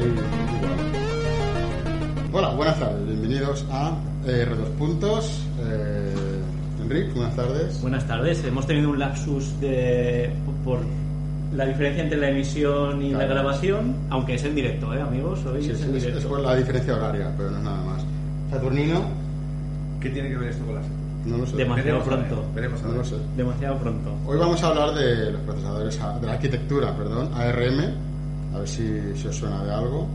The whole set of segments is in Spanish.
Igual. Hola, buenas tardes. Bienvenidos a eh, R2 Puntos. Eh, Enrique, buenas tardes. Buenas tardes. Hemos tenido un lapsus de por la diferencia entre la emisión y Claro. la grabación, aunque es en directo, ¿eh, amigos? Hoy Sí, es sí, en es, directo. es por la diferencia horaria, pero no es nada más. Saturnino, ¿Qué tiene que ver esto con la no lo sé. Demasiado Veremos a ver, pronto. Veremos a No lo sé. Demasiado pronto. Hoy vamos a hablar de los procesadores, de la arquitectura, perdón, ARM, a ver si, si os suena de algo.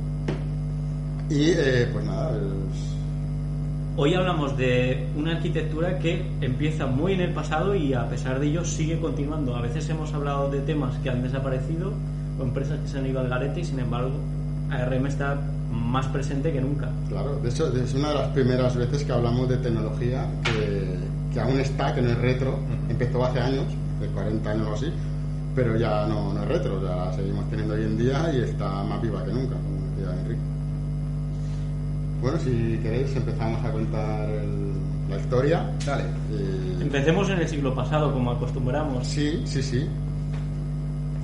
Y eh, pues nada, es- Hoy hablamos de una arquitectura que empieza muy en el pasado y a pesar de ello sigue continuando. A veces hemos hablado de temas que han desaparecido o empresas que se han ido al garete y sin embargo ARM está más presente que nunca. claro, de hecho es una de las primeras veces que hablamos de tecnología que, que aún está, que no es retro, empezó hace años, de 40 años o así, pero ya no, no es retro, ya la seguimos teniendo hoy en día y está más viva que nunca, como decía Enrique. Bueno, si queréis empezamos a contar el- la historia. Dale. Y- Empecemos en el siglo pasado, como acostumbramos. Sí, sí, sí.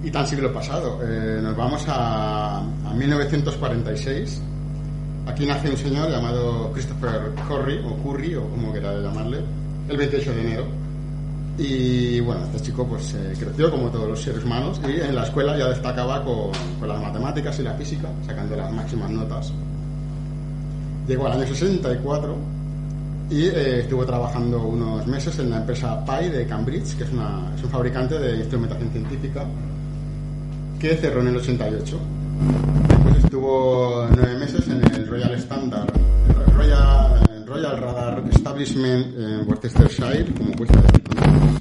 Y tan siglo pasado. Eh, nos vamos a, a 1946. Aquí nace un señor llamado Christopher Curry, o Curry, o como queráis llamarle, el 28 de enero. Y bueno, este chico pues eh, creció como todos los seres humanos y en la escuela ya destacaba con, con las matemáticas y la física, sacando las máximas notas. Llegó al año 64 y eh, estuvo trabajando unos meses en la empresa PI de Cambridge, que es, una- es un fabricante de instrumentación científica, que cerró en el 88. Después estuvo nueve meses en el Royal Standard, el Royal, el Royal Radar Establishment en Worcestershire, como cuesta decir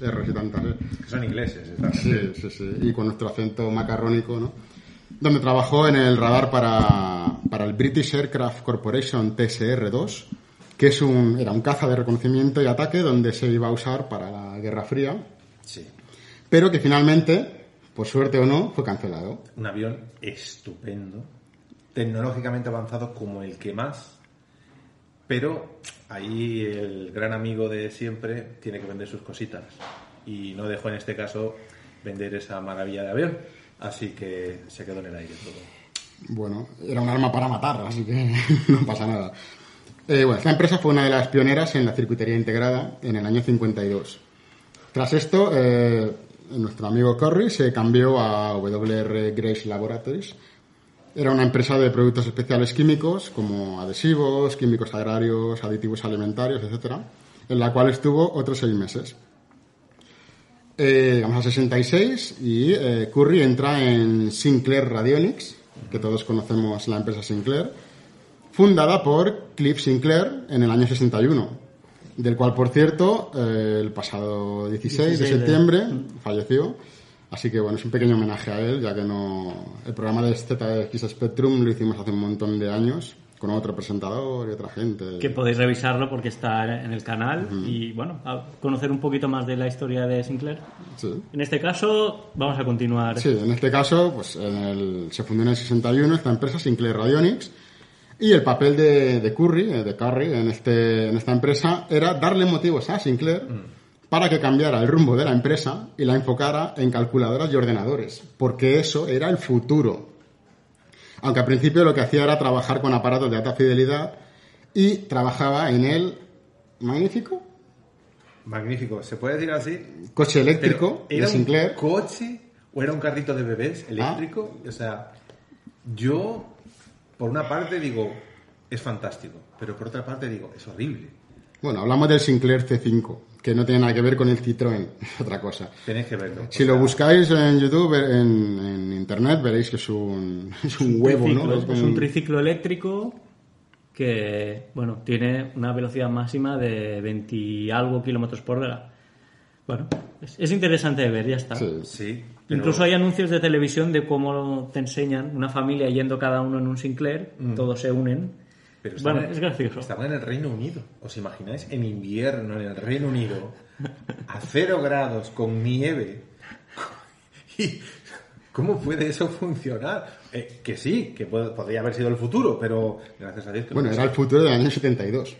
R's y tantas E. Que son ingleses. esta Sí, sí, sí. Y con nuestro acento macarrónico, ¿no? Donde trabajó en el radar para, para el British Aircraft Corporation TSR-2, que es un, era un caza de reconocimiento y ataque donde se iba a usar para la Guerra Fría, Sí. pero que finalmente, por suerte o no, fue cancelado. Un avión estupendo, tecnológicamente avanzado como el que más, pero ahí el gran amigo de siempre tiene que vender sus cositas y no dejó en este caso vender esa maravilla de avión, así que se quedó en el aire todo. Bueno, era un arma para matar, así que no pasa nada. Eh, bueno, esta empresa fue una de las pioneras en la circuitería integrada en el año 52. Tras esto, eh, nuestro amigo Curry se cambió a WR Grace Laboratories. Era una empresa de productos especiales químicos como adhesivos, químicos agrarios, aditivos alimentarios, etcétera, en la cual estuvo otros seis meses. Eh, llegamos a 66 y eh, Curry entra en Sinclair Radionics, que todos conocemos la empresa Sinclair, fundada por Cliff Sinclair en el año 61, del cual, por cierto, eh, el pasado 16, 16 de de- septiembre falleció. Así que bueno, es un pequeño homenaje a él, ya que no el programa de ZX Spectrum lo hicimos hace un montón de años con otro presentador y otra gente. Que podéis revisarlo porque está en el canal y bueno, a conocer un poquito más de la historia de Sinclair. Sí. En este caso, vamos a continuar. Sí, en este caso, pues en el- se fundó en el 61 esta empresa, Sinclair Radionics, y el papel de, de Curry, eh, de Curry en, este, en esta empresa, era darle motivos a Sinclair para que cambiara el rumbo de la empresa y la enfocara en calculadoras y ordenadores, porque eso era el futuro. Aunque al principio lo que hacía era trabajar con aparatos de alta fidelidad y trabajaba en el magnífico Magnífico, ¿se puede decir así? coche eléctrico ¿Era de Sinclair. un coche o era un carrito de bebés eléctrico? O sea, yo, por una parte digo, es fantástico, pero por otra parte digo, es horrible. Bueno, hablamos del Sinclair C5, que no tiene nada que ver con el Citroën, es otra cosa. Tenéis que verlo. Si lo sea, buscáis en YouTube, en, en internet, veréis que es un, es un huevo, Triciclo, ¿no? Es, como un triciclo eléctrico que, bueno, tiene una velocidad máxima de 20 y algo kilómetros por hora. Bueno, es, es interesante de ver, ya está. Sí. Sí. pero- Incluso hay anuncios de televisión de cómo te enseñan una familia yendo cada uno en un Sinclair, todos se unen. Pero estaban Bueno, en- es gracioso. Estaban en el Reino Unido. ¿Os imagináis? En invierno, en el Reino Unido, a cero grados, con nieve. ¿Y cómo puede eso funcionar? Eh, que sí, que puede- podría haber sido el futuro, pero gracias a Dios que no Bueno, era el futuro del año 72.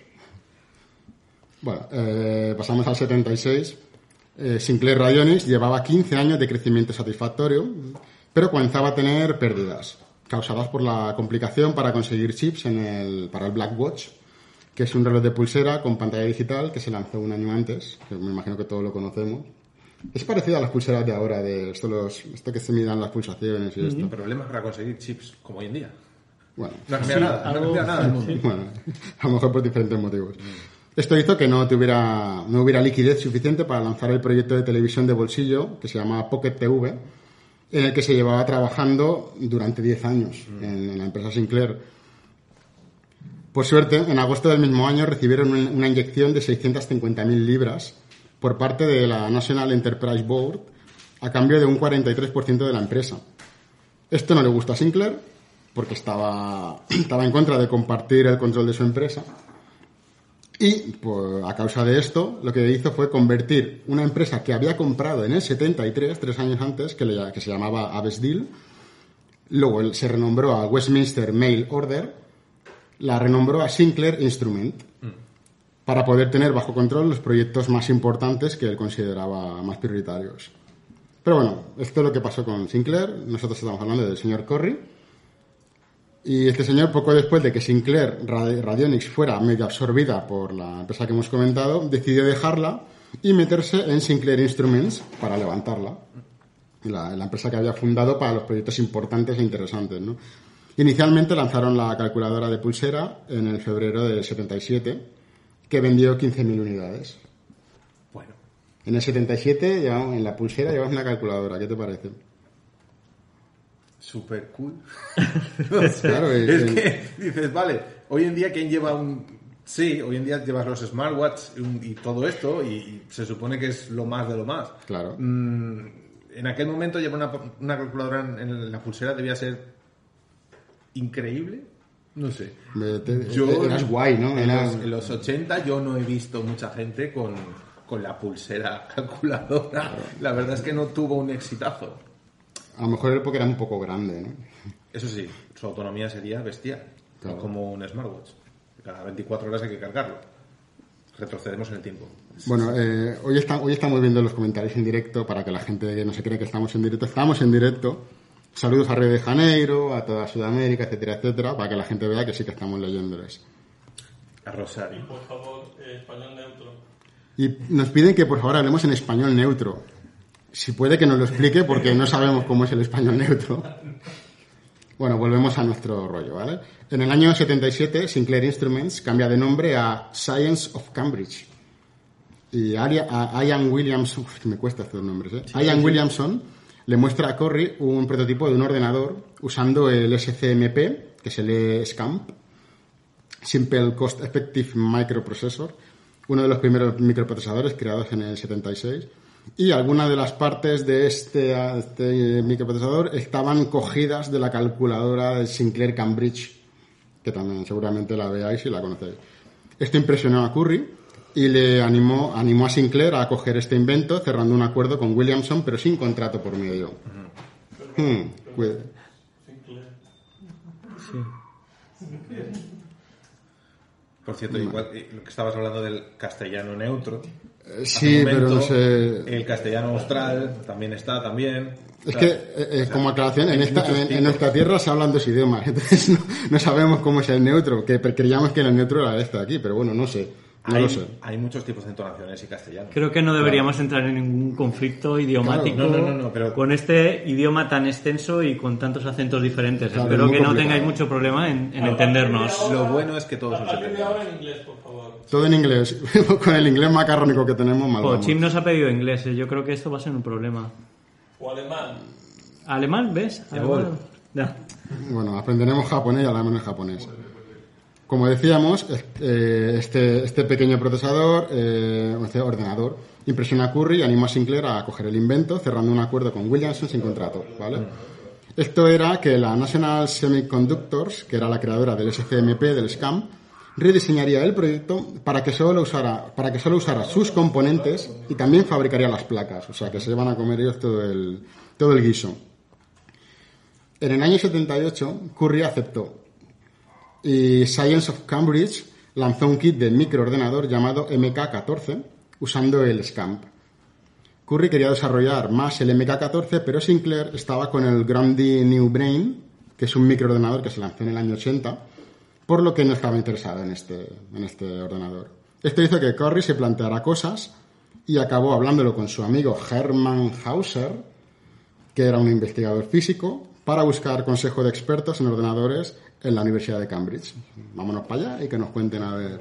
Bueno, eh, pasamos al 76. Eh, Sinclair llevaba 15 años de crecimiento satisfactorio, pero comenzaba a tener pérdidas causadas por la complicación para conseguir chips en el, para el Blackwatch, que es un reloj de pulsera con pantalla digital que se lanzó un año antes, que me imagino que todos lo conocemos. Es parecido a las pulseras de ahora, de esto, los, esto que se midan las pulsaciones y esto. Problemas para conseguir chips como hoy en día. Bueno, No ha cambiado Sí, nada, no algo- cambiado nada el mundo. Bueno, a lo mejor por diferentes motivos. Esto hizo que no tuviera, no hubiera liquidez suficiente para lanzar el proyecto de televisión de bolsillo que se llama Pocket TV, en el que se llevaba trabajando durante 10 años en, en la empresa Sinclair. Por suerte, en agosto del mismo año recibieron un- una inyección de 650.000 libras por parte de la National Enterprise Board a cambio de un 43% de la empresa. Esto no le gusta a Sinclair porque estaba, estaba en contra de compartir el control de su empresa. Y pues, a causa de esto, lo que hizo fue convertir una empresa que había comprado en el 73, tres años antes, que, le- que se llamaba Avesdil, luego se renombró a Westminster Mail Order, la renombró a Sinclair Instrument, para poder tener bajo control los proyectos más importantes que él consideraba más prioritarios. Pero bueno, esto es lo que pasó con Sinclair. Nosotros estamos hablando del señor Corry. Y este señor, poco después de que Sinclair Radi- Radionics fuera medio absorbida por la empresa que hemos comentado, decidió dejarla y meterse en Sinclair Instruments para levantarla. La, la empresa que había fundado para los proyectos importantes e interesantes. ¿no? Inicialmente lanzaron la calculadora de pulsera en el febrero del 77, que vendió 15.000 unidades. Bueno, En el 77, llevamos- en la pulsera llevamos una calculadora. ¿Qué te parece? Super cool. Claro, y- es y- que dices, vale, hoy en día quién lleva un... Sí, hoy en día llevas los smartwatch y, todo esto y, y se supone que es lo más de lo más. Claro. Mm, en aquel momento llevar una, una calculadora en, en la pulsera debía ser increíble. No sé. Me- te- Yo, eras guay, ¿no? En, los, en los 80 yo no he visto mucha gente con, con la pulsera calculadora. La verdad es que no tuvo un exitazo. A lo mejor era porque era un poco grande, ¿no? Eso sí, su autonomía sería bestial. Claro. No como un smartwatch. Cada 24 horas hay que cargarlo. Retrocedemos en el tiempo. Bueno, eh, hoy, está, hoy estamos viendo los comentarios en directo para que la gente que no se cree que estamos en directo. Estamos en directo. Saludos a Río de Janeiro, a toda Sudamérica, etcétera, etcétera, para que la gente vea que sí que estamos leyéndoles. A Rosario. Por favor, eh, español neutro. Y nos piden que por favor hablemos en español neutro. Si puede que nos lo explique porque no sabemos cómo es el español neutro. Bueno, volvemos a nuestro rollo, ¿vale? En el año 77, Sinclair Instruments cambia de nombre a Science of Cambridge. Y Ian Williamson, me cuesta estos nombres, ¿eh? Ian Williamson le muestra a Corey un prototipo de un ordenador usando el SCMP, que se lee SCAMP, Simple Cost Effective Microprocessor, uno de los primeros microprocesadores creados en el 76. Y algunas de las partes de este, este microprocesador estaban cogidas de la calculadora de Sinclair Cambridge, que también seguramente la veáis y la conocéis. Esto impresionó a Curry y le animó, animó a Sinclair a coger este invento, cerrando un acuerdo con Williamson, pero sin contrato por medio. Hmm, Sinclair. Por cierto, igual eh, lo que estabas hablando del castellano neutro. Eh, sí, pero no sé. El castellano austral también está también. Es que, eh, eh, como aclaración, en, esta, muchos en, en tipos. nuestra tierra se hablan dos idiomas, entonces no, no sabemos cómo es el neutro, que creíamos que el neutro era este de aquí, pero bueno, no sé, hay, lo sé. hay muchos tipos de entonaciones y castellano. Creo que no deberíamos entrar en ningún conflicto idiomático Claro, no, no, no, no, pero- con este idioma tan extenso y con tantos acentos diferentes. Claro, Espero es que no tengáis mucho problema en, en entendernos. Lo bueno es que todos nos entendemos. ahora en inglés, por favor. Todo en inglés, con el inglés macarrónico que tenemos, mal vamos. Chim nos ha pedido inglés, eh, yo creo que esto va a ser un problema. O alemán. ¿Alemán, ves? Alemán. Ya. Bueno, aprenderemos japonés y hablaremos en japonés. Como decíamos, eh, este, este pequeño procesador, eh, este ordenador, impresiona a Curry y anima a Sinclair a coger el invento, cerrando un acuerdo con Williamson sin contrato, ¿vale? Esto era que la National Semiconductors, que era la creadora del SCMP, del SCAM, rediseñaría el proyecto para que solo usara, para que solo usara sus componentes y también fabricaría las placas. O sea, que se iban a comer ellos todo el, todo el guiso. En el año 78, Curry aceptó y Science of Cambridge lanzó un kit de microordenador llamado MK14 usando el SCAMP. Curry quería desarrollar más el MK14, pero Sinclair estaba con el Grundy New Brain, que es un microordenador que se lanzó en el año 80, por lo que no estaba interesado en este, en este ordenador. Esto hizo que Curry se planteara cosas y acabó hablándolo con su amigo Hermann Hauser, que era un investigador físico, para buscar consejo de expertos en ordenadores en la Universidad de Cambridge. Vámonos para allá y que nos cuenten a ver.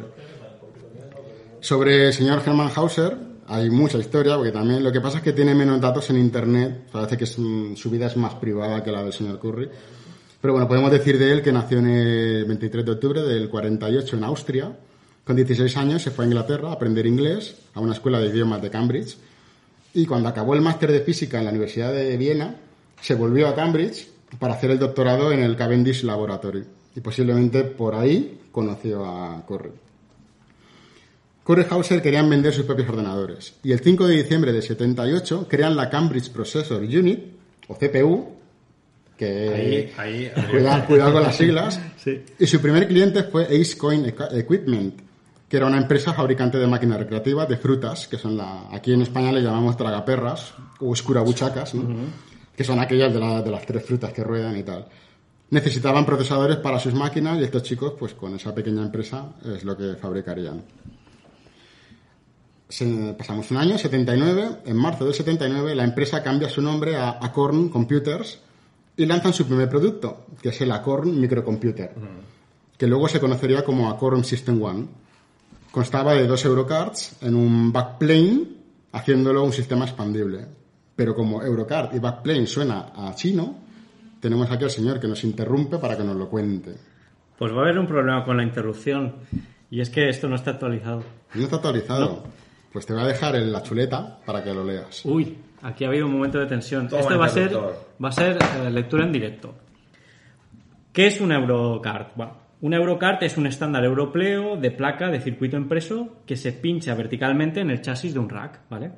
Sobre el señor Hermann Hauser hay mucha historia, porque también lo que pasa es que tiene menos datos en Internet, parece que su vida es más privada que la del señor Curry. Pero bueno, podemos decir de él que nació en el 23 de octubre del 48 en Austria. Con 16 años se fue a Inglaterra a aprender inglés a una escuela de idiomas de Cambridge. Y cuando acabó el máster de física en la Universidad de Viena, se volvió a Cambridge para hacer el doctorado en el Cavendish Laboratory. Y posiblemente por ahí conoció a Curry. Curry Hauser querían vender sus propios ordenadores. Y el 5 de diciembre de 78 crean la Cambridge Processor Unit, o CPU, que Ahí, ahí, cuidado, cuidado con las siglas. Sí. Y su primer cliente fue Ace Coin Equ- Equipment, que era una empresa fabricante de máquinas recreativas de frutas, que son la, aquí en España le llamamos tragaperras o escurabuchacas, ¿no? Que son aquellas de, la- de las tres frutas que ruedan y tal. Necesitaban procesadores para sus máquinas y estos chicos, pues con esa pequeña empresa, es lo que fabricarían. Se- pasamos un año, 79. En marzo del 79, la empresa cambia su nombre a Acorn Computers y lanzan su primer producto, que es el Acorn Microcomputer, que luego se conocería como Acorn System One. Constaba de dos Eurocards en un backplane, haciéndolo un sistema expandible. Pero como Eurocard y backplane suena a chino, tenemos aquí al señor que nos interrumpe para que nos lo cuente. Pues va a haber un problema con la interrupción. Y es que esto no está actualizado. No está actualizado. Pues te voy a dejar en la chuleta para que lo leas. Uy, aquí ha habido un momento de tensión. Toma Esto va a ser, va a ser eh, lectura en directo. ¿Qué es un Eurocard? Bueno, un Eurocard es un estándar europeo de placa de circuito impreso que se pincha verticalmente en el chasis de un rack, ¿vale?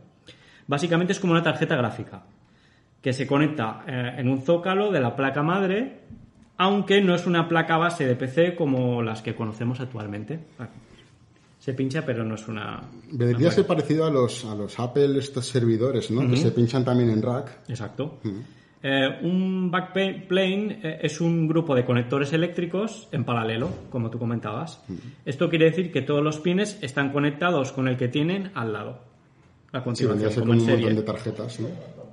Básicamente es como una tarjeta gráfica que se conecta eh, en un zócalo de la placa madre, aunque no es una placa base de PC como las que conocemos actualmente. Se pincha, pero no es una. Debería ser parecido a los, a los Apple, estos servidores, ¿no? Que se pinchan también en rack. Exacto. Eh, un backplane eh, es un grupo de conectores eléctricos en paralelo, como tú comentabas. Esto quiere decir que todos los pines están conectados con el que tienen al lado. A continuación.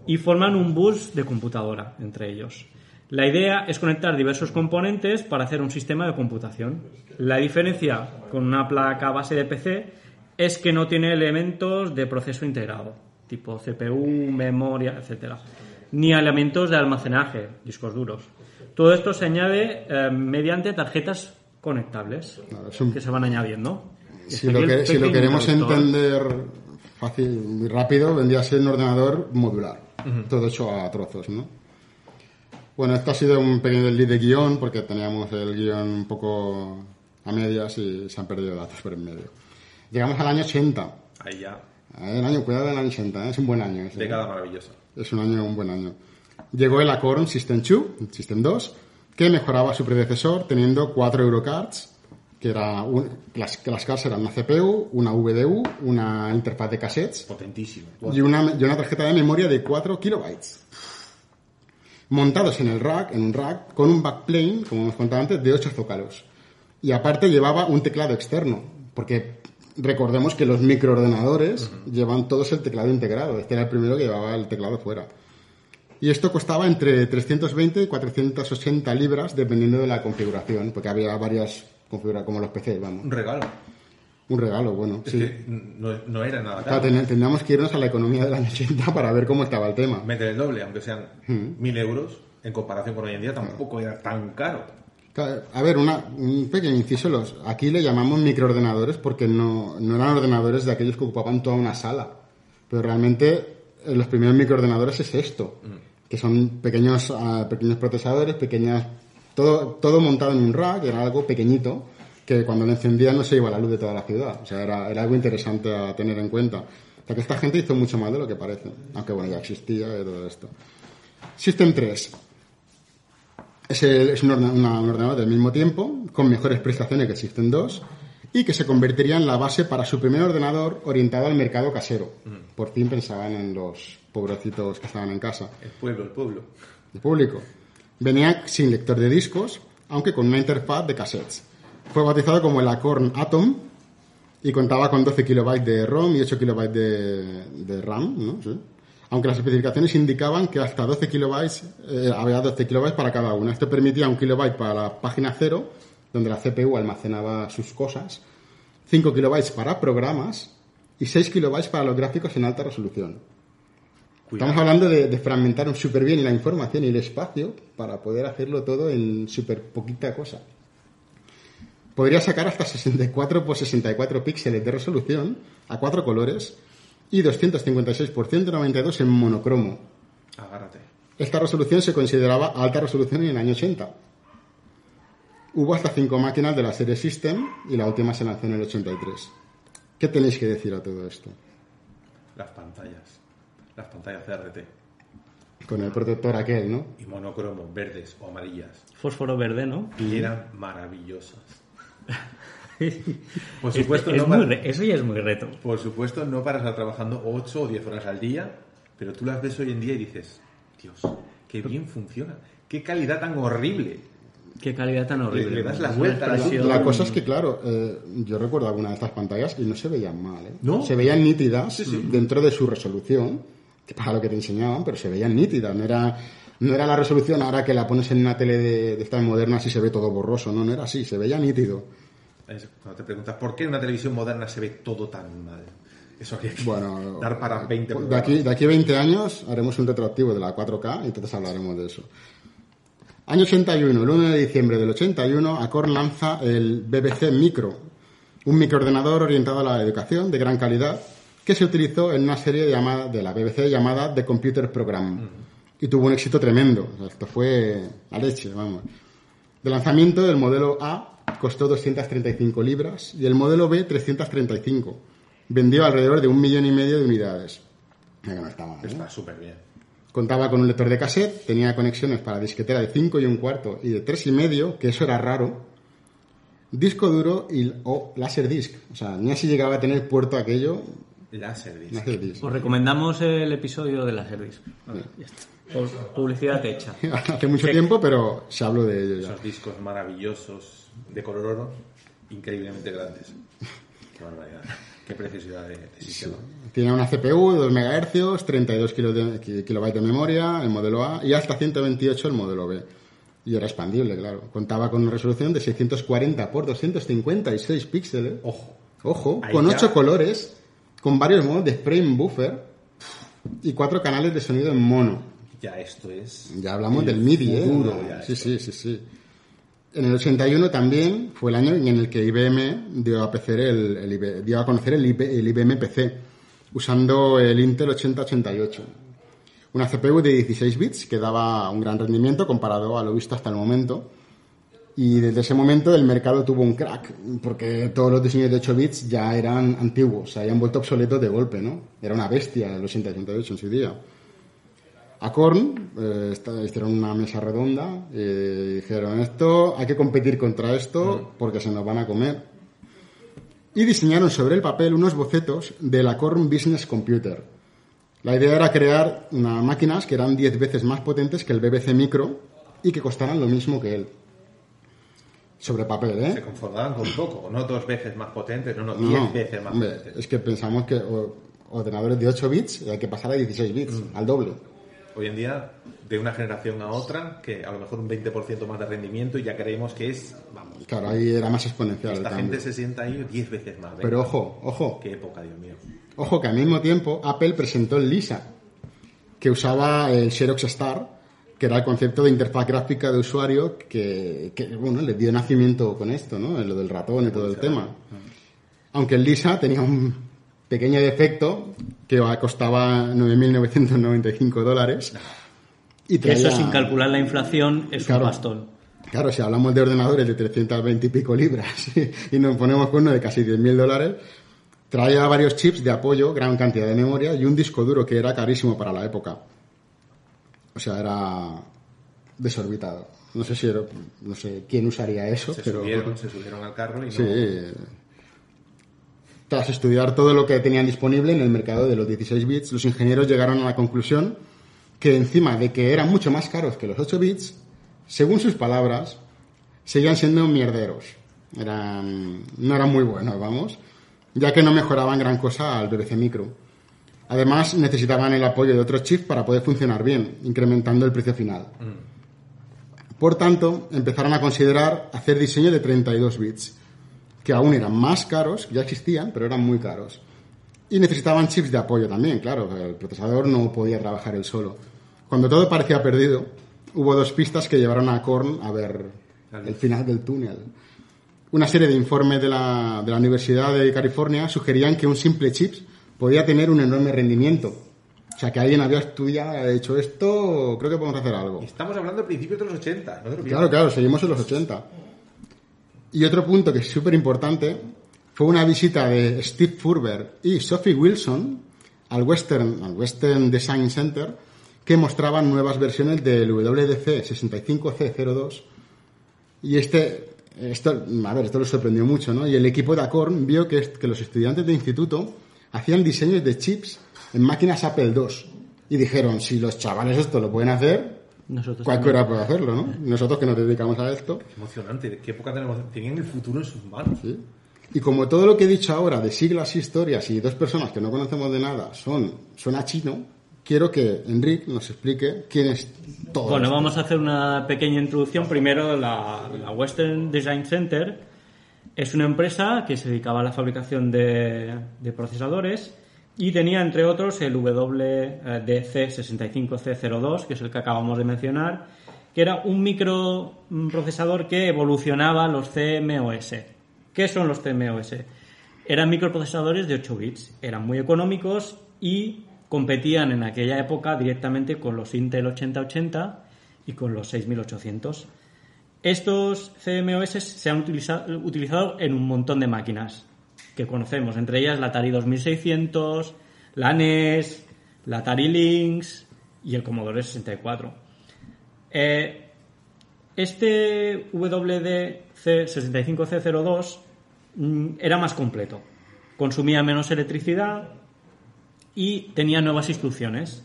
Y forman un bus de computadora entre ellos. La idea es conectar diversos componentes para hacer un sistema de computación. La diferencia con una placa base de PC es que no tiene elementos de proceso integrado, tipo CPU, memoria, etcétera, ni elementos de almacenaje, discos duros. Todo esto se añade eh, mediante tarjetas conectables Claro, es un- que se van añadiendo. Si lo, el que, si lo pequeño queremos entender fácil y rápido, vendría a ser un ordenador modular. Todo hecho a trozos, ¿no? Bueno, esto ha sido un pequeño lead de guion, porque teníamos el guion un poco a medias y se han perdido datos por en medio. Llegamos al año 80. Ahí ya. El año, cuidado del año 80, ¿eh? es un buen año. ese, ¿eh? Década maravillosa. Es un año, un buen año. Llegó el Acorn System 2, System 2, que mejoraba su predecesor teniendo cuatro Eurocards, que era un- las, que las cards eran una CPU, una VDU, una interfaz de cassettes Potentísimo. y una, y una tarjeta de memoria de 4 kilobytes. Montados en el rack, en un rack, con un backplane, como hemos contado antes, de 8 zócalos. Y aparte llevaba un teclado externo, porque recordemos que los microordenadores llevan todos el teclado integrado. Este era el primero que llevaba el teclado fuera. Y esto costaba entre 320 y 480 libras, dependiendo de la configuración, porque había varias configuraciones, como los PC, vamos. Un regalo. Un regalo, bueno. Es sí. que no, no era nada caro. ten- tendríamos que irnos a la economía del año 80 para ver cómo estaba el tema. Meter el doble, aunque sean mil euros, en comparación con hoy en día, tampoco era tan caro. Ca- A ver, una- un pequeño inciso. Los, aquí le llamamos microordenadores porque no, no eran ordenadores de aquellos que ocupaban toda una sala. Pero realmente eh, los primeros microordenadores es esto, que son pequeños, ah, pequeños procesadores, pequeñas... Todo, todo montado en un rack, era algo pequeñito, que cuando lo encendían no se iba la luz de toda la ciudad. O sea, era, era algo interesante a tener en cuenta. O sea, que esta gente hizo mucho más de lo que parece. Aunque bueno, ya existía y todo esto. System 3. Es, el- es un, ordenador, un ordenador del mismo tiempo, con mejores prestaciones que System 2, y que se convertiría en la base para su primer ordenador orientado al mercado casero. Por fin pensaban en los pobrecitos que estaban en casa, El pueblo, el pueblo. el público. Venía sin lector de discos, aunque con una interfaz de cassettes. Fue bautizado como el Acorn Atom y contaba con 12 kilobytes de ROM y 8 kilobytes de, RAM, ¿no? Aunque las especificaciones indicaban que hasta 12 kilobytes, eh, había 12 kilobytes para cada una. Esto permitía un kilobyte para la página cero, donde la CPU almacenaba sus cosas, 5 kilobytes para programas y 6 kilobytes para los gráficos en alta resolución. Cuidado. Estamos hablando de, de fragmentar súper bien la información y el espacio para poder hacerlo todo en súper poquita cosa. Podría sacar hasta 64 por 64 píxeles de resolución a cuatro colores y 256 por 192 en monocromo. Agárrate. Esta resolución se consideraba alta resolución en el año 80. Hubo hasta cinco máquinas de la serie System y la última se lanzó en el 83. ¿Qué tenéis que decir a todo esto? Las pantallas. Las pantallas CRT. Con el protector aquel, ¿no? Y monocromo, verdes o amarillas. Fósforo verde, ¿no? Y eran maravillosas. Por supuesto, Es no muy para- eso ya es muy reto. Por supuesto, no para estar trabajando 8 o 10 horas al día, pero tú las ves hoy en día y dices, Dios, qué bien funciona, qué calidad tan horrible. Qué calidad tan horrible. le das la vuelta la-. La cosa es que, claro, eh, yo recuerdo alguna de estas pantallas y no se veían mal, ¿eh? ¿No? Se veían nítidas dentro de su resolución, que para lo que te enseñaban, pero se veían nítidas. No era, no era la resolución ahora que la pones en una tele de, de estas modernas y se ve todo borroso. No, no era así, se veía nítido. Cuando te preguntas, ¿por qué en una televisión moderna se ve todo tan mal? Eso habría que Bueno, dar para 20 de aquí, de aquí a 20 años haremos un retroactivo de la 4K y entonces hablaremos de eso. Año 81, el 1 de diciembre del 81, Acorn lanza el BBC Micro, un microordenador orientado a la educación de gran calidad que se utilizó en una serie llamada, de la BBC llamada The Computer Program y tuvo un éxito tremendo. O sea, esto fue la leche, vamos. De lanzamiento, el modelo A costó 235 libras y el modelo B 335. Vendió alrededor de un millón y medio de unidades. No está mal, ¿eh? Está súper bien. Contaba con un lector de cassette, tenía conexiones para disquetera de 5 y un cuarto y de 3 y medio, que eso era raro. Disco duro y, o Laserdisc. O sea, ni así llegaba a tener puerto aquello. Laserdisc. Laserdisc. Os recomendamos el episodio de la service. Vale, ya está. Por- Publicidad hecha. Hace mucho tiempo, pero se habló de ello ya. Esos discos maravillosos de color oro, increíblemente grandes. Qué barbaridad. Qué preciosidad de, de sistema. Tiene una CPU de 2 MHz, 32 kilo de- ki- kilobytes de memoria, el modelo A, y hasta 128 el modelo B. Y era expandible, claro. Contaba con una resolución de 640 por 256 píxeles. Ojo. Ojo, Ahí con ya. 8 colores, con varios modos de frame buffer y cuatro canales de sonido en mono. Ya esto es. Ya hablamos el del MIDI, ¿eh? sí, esto. sí, sí, sí. En el 81 también fue el año en el que IBM dio a, PC el, el IB dio a conocer el, el IBM PC, usando el Intel 8088. Una CPU de 16 bits que daba un gran rendimiento comparado a lo visto hasta el momento. Y desde ese momento el mercado tuvo un crack, porque todos los diseños de 8 bits ya eran antiguos, se habían vuelto obsoletos de golpe, ¿no? Era una bestia el 8088 en su día. Acorn eh, hicieron una mesa redonda y dijeron esto hay que competir contra esto porque se nos van a comer y diseñaron sobre el papel unos bocetos del Acorn Business Computer la idea era crear unas máquinas que eran 10 veces más potentes que el BBC Micro y que costaran lo mismo que él sobre papel Se ¿eh? conformaban con poco, no dos veces más potentes, no, no, No, diez veces más hombre, potentes. es que pensamos que ordenadores de 8 bits hay que pasar a 16 bits Mm. al doble Hoy en día, de una generación a otra, que a lo mejor un 20% más de rendimiento y ya creemos que es, vamos, claro ahí era más exponencial esta gente se sienta ahí 10 veces más. venga. pero ojo ojo Qué época, Dios mío. Ojo que al mismo tiempo Apple presentó el Lisa, que usaba el Xerox Star que era el concepto de interfaz gráfica de usuario que, que, bueno, le dio nacimiento con esto, ¿no? Lo del ratón y todo el tema. Aunque el Lisa tenía un pequeño defecto que costaba 9.995 dólares. Y eso sin calcular la inflación es Claro. un pastón. Claro, si hablamos de ordenadores de 320 y pico libras y nos ponemos con uno de casi 10.000 dólares, traía varios chips de apoyo, gran cantidad de memoria y un disco duro que era carísimo para la época. O sea, era desorbitado. No sé si era- no sé quién usaría eso, Se pero subieron, se subieron al carro y no... sí. Tras estudiar todo lo que tenían disponible en el mercado de los 16 bits, los ingenieros llegaron a la conclusión que encima de que eran mucho más caros que los 8 bits, según sus palabras, seguían siendo mierderos. Eran, no eran muy buenos, vamos, ya que no mejoraban gran cosa al BBC Micro. Además, necesitaban el apoyo de otros chips para poder funcionar bien, incrementando el precio final. Por tanto, empezaron a considerar hacer diseño de 32 bits, que aún eran más caros, ya existían, pero eran muy caros. Y necesitaban chips de apoyo también, claro, el procesador no podía trabajar él solo. Cuando todo parecía perdido, hubo dos pistas que llevaron a Korn a ver el final del túnel. Una serie de informes de la, de la Universidad de California sugerían que un simple chip podía tener un enorme rendimiento. O sea, que alguien había estudiado, hecho esto, creo que podemos hacer algo. Estamos hablando de principios de los 80, no te lo Claro, claro, seguimos en los 80. Y otro punto que es súper importante fue una visita de Steve Furber y Sophie Wilson al Western, al Western Design Center que mostraban nuevas versiones del WDC 65C02 y este esto a ver esto les sorprendió mucho ¿no? y el equipo de Acorn vio que, que los estudiantes de instituto hacían diseños de chips en máquinas Apple II y dijeron si los chavales esto lo pueden hacer Nosotros cualquiera puede hacerlo ¿no? nosotros que nos dedicamos a esto Emocionante, ¿de qué época tenemos? Tenían el futuro en sus manos. ¿sí? Y como todo lo que he dicho ahora de siglas, historias y dos personas que no conocemos de nada son suena chino, quiero que Enrique nos explique quién es todo. Bueno, esto. vamos a hacer una pequeña introducción. Primero, la, la Western Design Center es una empresa que se dedicaba a la fabricación de, procesadores y tenía, entre otros, el WDC65C02, que es el que acabamos de mencionar, que era un microprocesador que evolucionaba los CMOS. ¿Qué son los CMOS? Eran microprocesadores de 8 bits, eran muy económicos y competían en aquella época directamente con los Intel 8080 y con los 6800. Estos CMOS se han utiliza- utilizado en un montón de máquinas que conocemos, entre ellas la Atari 2600, la NES, la Atari Lynx y el Commodore 64. Eh, este WDC65C02 mm, era más completo, consumía menos electricidad y tenía nuevas instrucciones.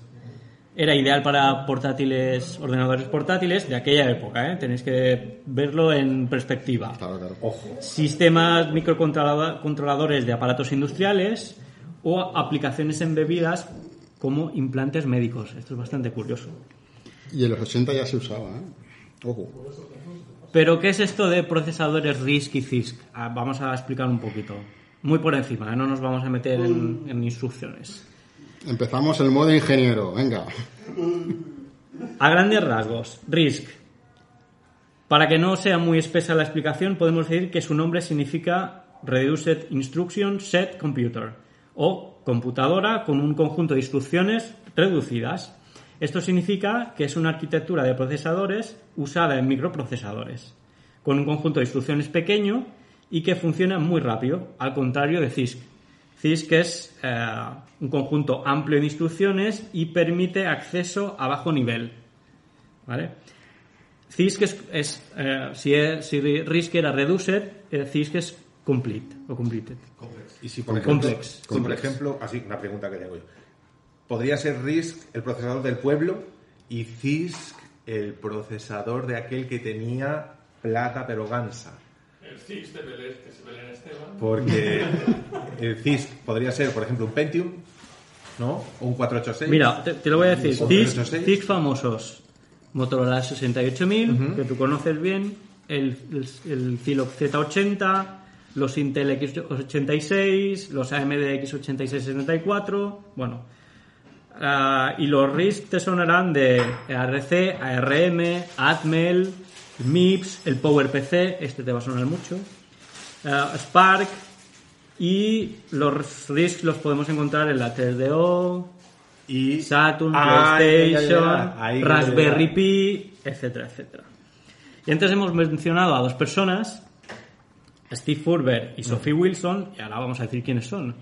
Era ideal para portátiles, ordenadores portátiles de aquella época, ¿eh? tenéis que verlo en perspectiva. Claro, claro. Sistemas microcontroladores de aparatos industriales o aplicaciones embebidas como implantes médicos. Esto es bastante curioso. Y en los 80 ya se usaba, ¿eh? Ojo. Pero, ¿qué es esto de procesadores RISC y CISC? Ah, vamos a explicar un poquito. Muy por encima, ¿eh? no nos vamos a meter en, en instrucciones. Empezamos el modo ingeniero, venga. A grandes rasgos, RISC. Para que no sea muy espesa la explicación, podemos decir que su nombre significa Reduced Instruction Set Computer o computadora con un conjunto de instrucciones reducidas. Esto significa que es una arquitectura de procesadores usada en microprocesadores, con un conjunto de instrucciones pequeño y que funciona muy rápido, al contrario de CISC. CISC es eh, un conjunto amplio de instrucciones y permite acceso a bajo nivel. ¿Vale? CISC es, es, eh, si, es- si RISC era reduced, eh, CISC es complete o completed. Y si por ejemplo, Complex. si por Complex. ejemplo, así una pregunta que tengo yo. ¿Podría ser RISC el procesador del pueblo y CISC el procesador de aquel que tenía plata pero gansa? El CIS de Belén, que es Belén Esteban. Porque el CISC podría ser, por ejemplo, un Pentium, ¿no? O un 486. Mira, te, te lo voy a decir. ¿Son CISC, 386? CISC famosos. Motorola 68000, que tú conoces bien. El, el, el Zilog Z80, los Intel X86, los AMD X86-74. Bueno, Ah, y los RISC te sonarán de ARC, ARM, Atmel, MIPS, el PowerPC, este te va a sonar mucho, ah, Spark, y los RISC los podemos encontrar en la 3DO, Y Saturn, PlayStation, Raspberry. Pi, etcétera, etcétera. Y antes hemos mencionado a dos personas, Steve Furber y Sophie Wilson, y ahora vamos a decir quiénes son.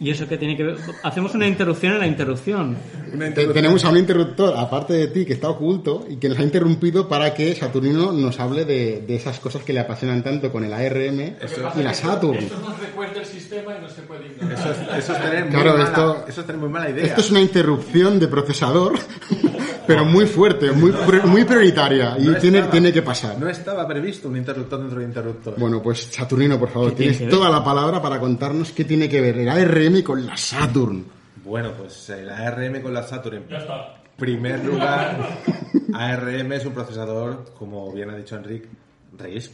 Y eso que tiene que ver. Hacemos una interrupción en la interrupción. Te- tenemos a un interruptor, aparte de ti, que está oculto y que nos ha interrumpido para que Saturnino nos hable de, de esas cosas que le apasionan tanto con el ARM y la Saturn. Esto no recuerda el sistema y no se puede ignorar. Eso es, eso es tener muy Claro, mala, esto- eso es tener muy mala idea. Esto es una interrupción de procesador, pero muy fuerte, muy, muy prioritaria y No tiene, estaba- tiene que pasar. No estaba previsto un interruptor dentro de interruptor. Bueno, pues Saturnino, por favor, ¿Qué tiene tienes toda la palabra para contarnos qué tiene que ver el ARM con la Saturn. Bueno, pues el ARM con la Saturn. Ya está. primer lugar, ARM es un procesador, como bien ha dicho Enric, RISC.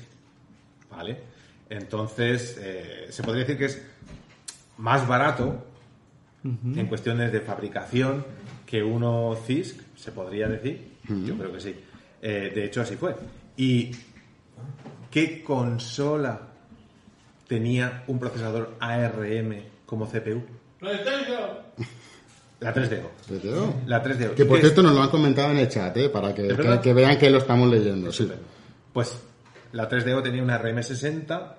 ¿Vale? Entonces, eh, se podría decir que es más barato en cuestiones de fabricación que uno CISC, se podría decir. Yo creo que sí. Eh, de hecho, así fue. ¿Y qué consola tenía un procesador ARM como CPU? La 3DO. ¿Te veo? La 3DO. Que por ¿Qué cierto nos lo han comentado en el chat, ¿eh? para que, ¿Es que, que vean que lo estamos leyendo. Sí. Pues la 3DO tenía una RM60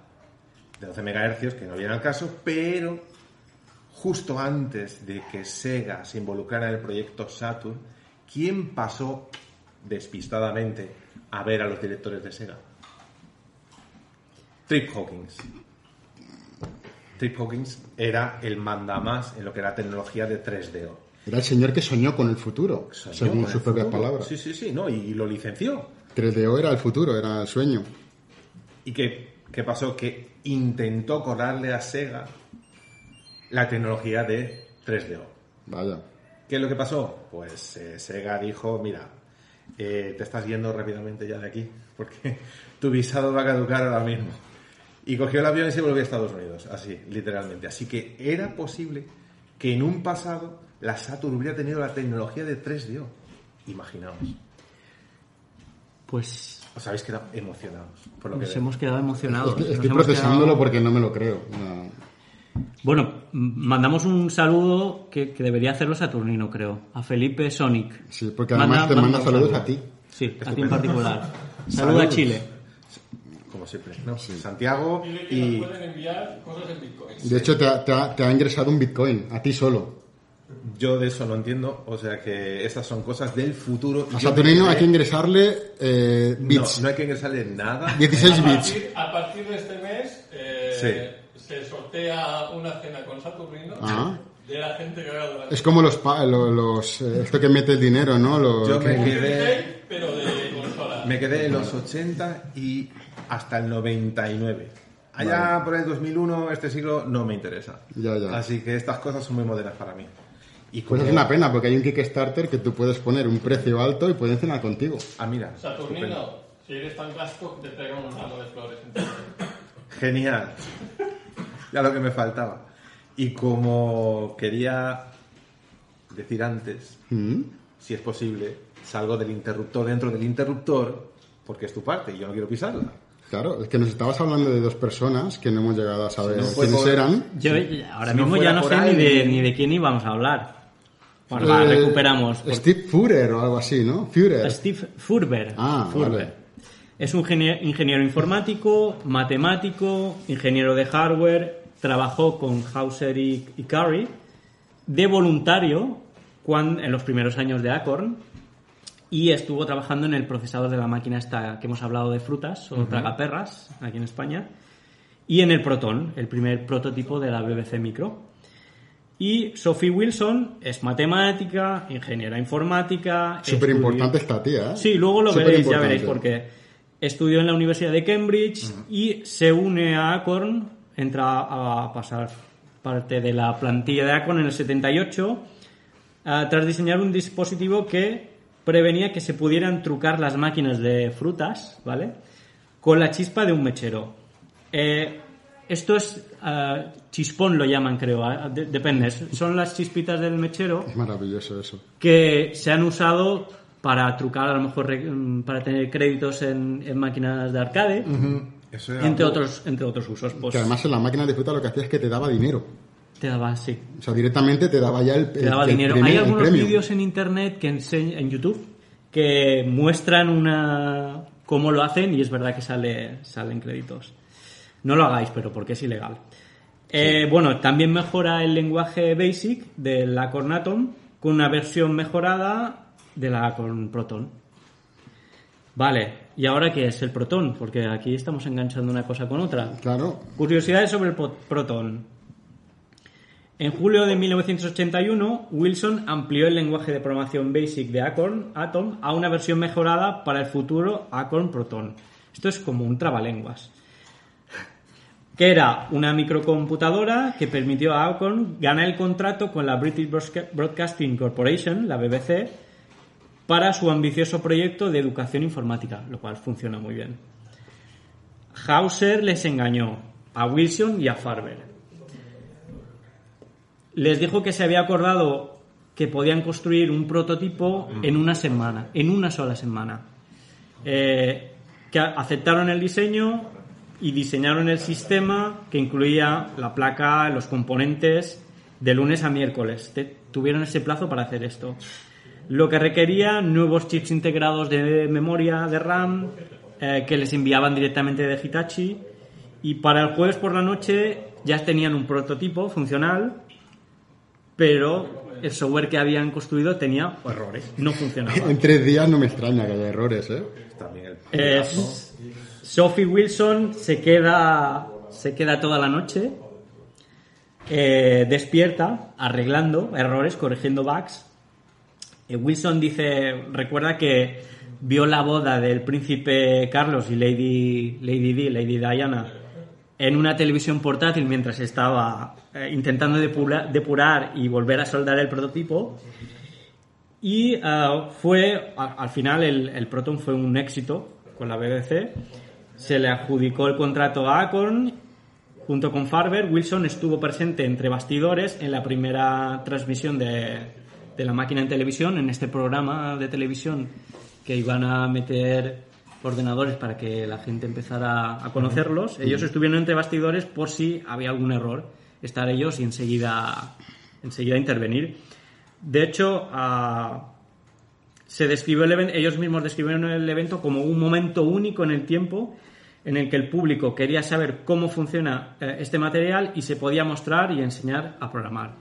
de 12 MHz, que no viene al caso, pero justo antes de que Sega se involucrara en el proyecto Saturn, ¿quién pasó despistadamente a ver a los directores de Sega? Trip Hawkins. Trip Hawkins era el mandamás en lo que era tecnología de 3DO. Era el señor que soñó con el futuro, Soñó según sus propias palabras. Sí, sí, sí, no, y lo licenció. 3DO era el futuro, era el sueño. ¿Y qué, qué pasó? Que intentó cobrarle a Sega la tecnología de 3DO. Vaya. ¿Qué es lo que pasó? Pues eh, Sega dijo, mira, eh, te estás yendo rápidamente ya de aquí, porque tu visado va a caducar ahora mismo. Y cogió el avión y se volvió a Estados Unidos, así, literalmente. Así que era posible que en un pasado la Saturn hubiera tenido la tecnología de 3DO. Imaginaos. Pues Os habéis quedado emocionados por lo que nos veo. hemos quedado emocionados. Estoy, procesándolo quedado- porque no me lo creo. No. Bueno, mandamos un saludo que, que debería hacerlo Saturnino, creo. A Felipe Sonic. Sí, porque además te manda un saludos saludo. a ti. Sí, a ti en particular. Saludo Saludos. a Chile. Como siempre, ¿no? Santiago Y, pueden enviar cosas en Bitcoin. De hecho, te ha, te ha- te ha ingresado un Bitcoin, a ti solo. Yo de eso no entiendo, o sea que esas son cosas del futuro. A Saturnino hay que ingresarle eh, no, bits. no hay que ingresarle nada. 16 a, bits. partir, a partir de este mes eh, se sortea una cena con Saturnino Ah. de la gente que haga durante Es como los, pa- lo- los eh, esto que mete el dinero, ¿no? Lo- Yo me que- quedé, pero de consola. me quedé en los 80 y hasta el 99. Allá por el 2001, este siglo, no me interesa. Ya, ya. Así que estas cosas son muy modernas para mí. Y Pues es una pena, porque hay un Kickstarter que tú puedes poner un precio alto y pueden cenar contigo. Ah, mira. Saturnino, si eres tan clásico, te traigo un ramo de flores. entonces. Genial. Ya lo que me faltaba. Y como quería decir antes, ¿Mm? si es posible, salgo del interruptor dentro del interruptor, porque es tu parte y yo no quiero pisarla. Claro, es que nos estabas hablando de dos personas que no hemos llegado a saber Si no fue quiénes por- eran. Yo ahora Si mismo ya no sé ni de, ni de quién íbamos a hablar. Bueno, va, Eh, recuperamos. porque- Steve Führer o algo así, ¿no? Führer. Steve Furber. Ah, Furber. vale. Es un genie- ingeniero informático, matemático, ingeniero de hardware, trabajó con Hauser y, y Curry de voluntario cuan- en los primeros años de Acorn y estuvo trabajando en el procesador de la máquina esta que hemos hablado de frutas o tragaperras aquí en España y en el Proton, el primer prototipo de la BBC Micro. Y Sophie Wilson es matemática, ingeniera informática. Súper importante esta tía, ¿eh? Sí, luego lo Súper veréis, ya veréis, porque estudió en la Universidad de Cambridge y se une a Acorn, entra a pasar parte de la plantilla de Acorn en el 78, ah, tras diseñar un dispositivo que prevenía que se pudieran trucar las máquinas de frutas, ¿vale? Con la chispa de un mechero. Eh, esto es ah, chispón lo llaman creo, ah, de- depende, son las chispitas del mechero Es maravilloso eso. que se han usado para trucar a lo mejor mm, para tener créditos en, en máquinas de arcade, Eso era entre otros entre otros usos. Pues Que además en la máquina de fruta lo que hacía es que te daba dinero. te daba sí, O sea, directamente te daba ya el, te daba el- el dinero. premio- Hay algunos vídeos en internet que enseñan en YouTube que muestran una cómo lo hacen y es verdad que sale salen créditos. No lo hagáis, pero porque es ilegal. Eh, bueno, también mejora el lenguaje BASIC de la Cornaton con una versión mejorada de la con Proton. Vale, ¿y ahora qué es el Proton? Porque aquí estamos enganchando una cosa con otra. Claro. Curiosidades sobre el Proton. En julio de 1981, Wilson amplió el lenguaje de programación BASIC de Acorn Atom a una versión mejorada para el futuro Acorn Proton. Esto es como un trabalenguas. Que era una microcomputadora que permitió a Acorn ganar el contrato con la British Broadca- Broadcasting Corporation, la BBC, para su ambicioso proyecto de educación informática, lo cual funciona muy bien. Hauser les engañó a Wilson y a Farber. Les dijo que se había acordado que podían construir un prototipo en una semana, en una sola semana. Eh, que aceptaron el diseño y diseñaron el sistema que incluía la placa, los componentes, de lunes a miércoles. Tuvieron ese plazo para hacer esto. Lo que requería nuevos chips integrados de memoria, de RAM, eh, que les enviaban directamente de Hitachi. Y para el jueves por la noche ya tenían un prototipo funcional, pero el software que habían construido tenía errores, no funcionaba. En tres días no me extraña que haya errores, ¿eh? También el Eh, Sophie Wilson se queda, se queda toda la noche eh, despierta, arreglando errores, corrigiendo bugs. Eh, Wilson dice, recuerda que vio la boda del príncipe Carlos y Lady, Lady Lady Diana, en una televisión portátil mientras estaba eh, intentando depura- depurar y volver a soldar el prototipo. Y ah, fue, al final, el, el Proton fue un éxito con la BBC. Se le adjudicó el contrato a Acorn junto con Farber. Wilson estuvo presente entre bastidores en la primera transmisión de, de la máquina en televisión, en este programa de televisión que iban a meter ordenadores para que la gente empezara a conocerlos. Ellos estuvieron entre bastidores por si había algún error. Estar ellos y enseguida, enseguida intervenir. De hecho, se describió el evento, ellos mismos describieron el evento como un momento único en el tiempo en el que el público quería saber cómo funciona eh, este material y se podía mostrar y enseñar a programar.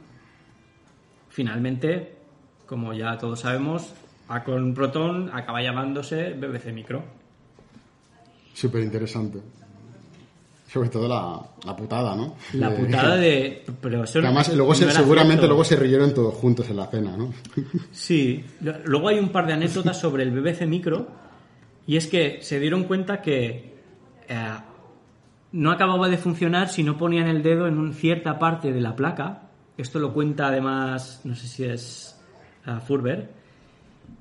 Finalmente, como ya todos sabemos, Acon Proton acaba llamándose BBC Micro. Súper interesante. Sobre todo la, la putada, ¿no? La De- putada de... Pero eso que además, luego no se- era seguramente cierto. luego se rieron todos juntos en la cena, ¿no? Sí, luego hay un par de anécdotas sobre el BBC Micro y es que se dieron cuenta que eh, no acababa de funcionar si no ponían el dedo en un- cierta parte de la placa. Esto lo cuenta además, no sé si es eh, Furber.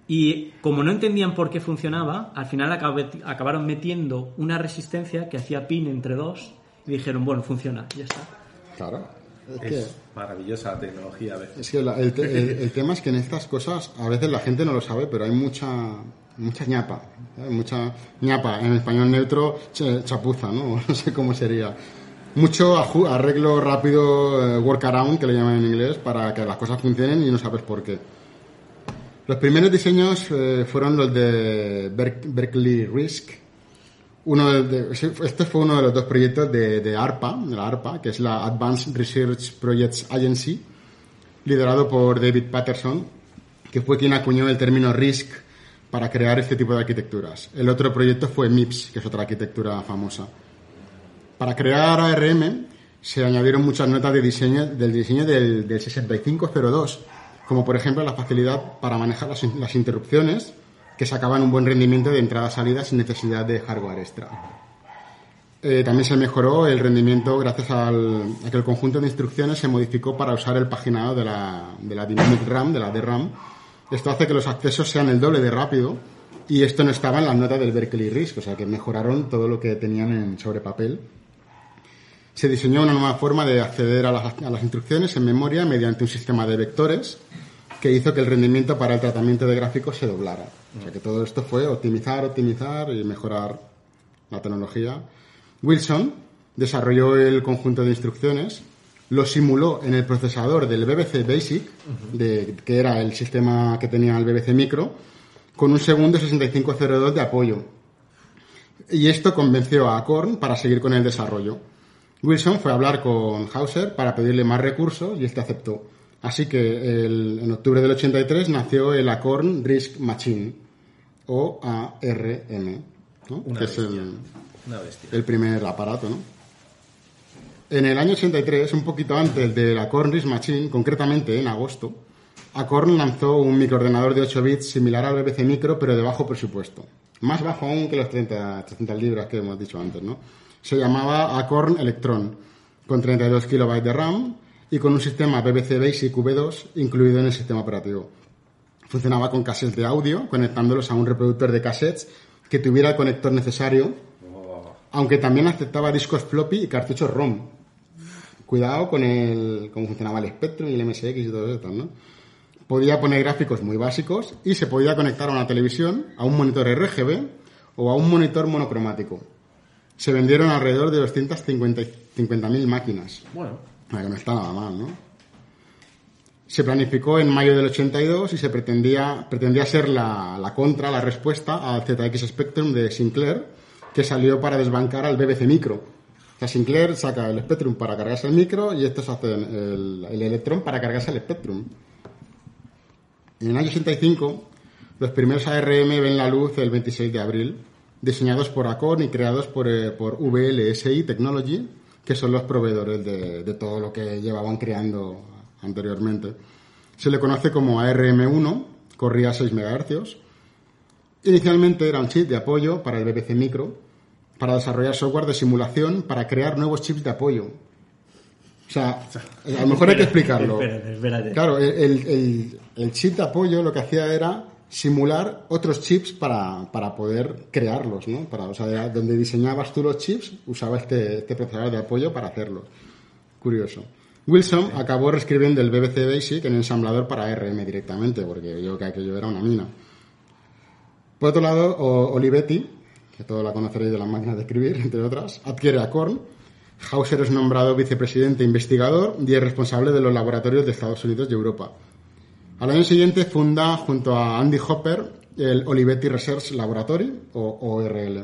Y como no entendían por qué funcionaba, al final acabe- acabaron metiendo una resistencia que hacía pin entre dos y dijeron, bueno, funciona, ya está. Claro. Es que, Es maravillosa la tecnología a veces. es que la- el, te- el- el tema es que en estas cosas a veces la gente no lo sabe, pero hay mucha mucha ñapa. ¿eh? Mucha ñapa, en español neutro, ch- chapuza, ¿no? No sé cómo sería. Mucho arreglo rápido, eh, workaround, que le llaman en inglés, para que las cosas funcionen y no sabes por qué. Los primeros diseños eh, fueron los de Ber- Berkeley Risk. Uno de, este fue uno de los dos proyectos de, ARPA, la ARPA, que es la Advanced Research Projects Agency, liderado por David Patterson, que fue quien acuñó el término RISC para crear este tipo de arquitecturas. El otro proyecto fue MIPS, que es otra arquitectura famosa. Para crear ARM se añadieron muchas notas de diseño, del diseño del 6502, como por ejemplo la facilidad para manejar las, in- las interrupciones, que sacaban un buen rendimiento de entrada-salida sin necesidad de hardware extra. Eh, también se mejoró el rendimiento gracias a que el conjunto de instrucciones se modificó para usar el paginado de la, de la Dynamic RAM, de la DRAM. Esto hace que los accesos sean el doble de rápido y esto no estaba en las notas del Berkeley RISC, o sea que mejoraron todo lo que tenían en, sobre papel. Se diseñó una nueva forma de acceder a las, a las instrucciones en memoria mediante un sistema de vectores que hizo que el rendimiento para el tratamiento de gráficos se doblara. O sea que todo esto fue optimizar, optimizar y mejorar la tecnología. Wilson desarrolló el conjunto de instrucciones, lo simuló en el procesador del BBC Basic, de- que era el sistema que tenía el BBC Micro, con un segundo 6502 de apoyo. Y esto convenció a Korn para seguir con el desarrollo. Wilson fue a hablar con Hauser para pedirle más recursos y este aceptó. Así que el- en octubre del 83 nació el Acorn RISC Machine, o ARM, ¿no? Una que es el, Una bestia. el primer aparato, ¿no? En el año 83, un poquito antes de la Acorn RISC Machine, concretamente en agosto, Acorn lanzó un microordenador de 8 bits similar al BBC Micro, pero de bajo presupuesto. Más bajo aún que los 30, 300 libras que hemos dicho antes, ¿no? Se llamaba Acorn Electron, con 32 kilobytes de RAM y con un sistema BBC Basic V2 incluido en el sistema operativo. Funcionaba con cassettes de audio, conectándolos a un reproductor de cassettes que tuviera el conector necesario, aunque también aceptaba discos floppy y cartuchos ROM. Cuidado con el cómo funcionaba el Spectrum y el MSX y todo eso, ¿no? Podía poner gráficos muy básicos y se podía conectar a una televisión, a un monitor RGB o a un monitor monocromático. Se vendieron alrededor de 250.000 máquinas. Bueno, que no está nada mal, ¿no? Se planificó en mayo del 82 y se pretendía, pretendía ser la, la contra, la respuesta al ZX Spectrum de Sinclair, que salió para desbancar al BBC Micro. O sea, Sinclair saca el Spectrum para cargarse el micro y estos hacen el, el Electron para cargarse el Spectrum. En el año 85, los primeros ARM ven la luz el 26 de abril, diseñados por Acorn y creados por, eh, por VLSI Technology, que son los proveedores de, de todo lo que llevaban creando anteriormente. Se le conoce como ARM1, corría a 6 MHz. Inicialmente era un chip de apoyo para el BBC Micro, para desarrollar software de simulación para crear nuevos chips de apoyo. O sea, a lo mejor hay que explicarlo. Espérate, espérate. Claro, el, el- el- el chip de apoyo lo que hacía era simular otros chips para, para poder crearlos, ¿no? Para, o sea, donde diseñabas tú los chips, usaba este, este procesador de apoyo para hacerlos. Curioso. Wilson acabó reescribiendo el BBC Basic en ensamblador para ARM directamente, porque yo que aquello era una mina. Por otro lado, Olivetti, que todos la conoceréis de las máquinas de escribir, entre otras, adquiere a Korn. Hauser es nombrado vicepresidente investigador y es responsable de los laboratorios de Estados Unidos y Europa. Al año siguiente funda junto a Andy Hopper el Olivetti Research Laboratory, o ORL.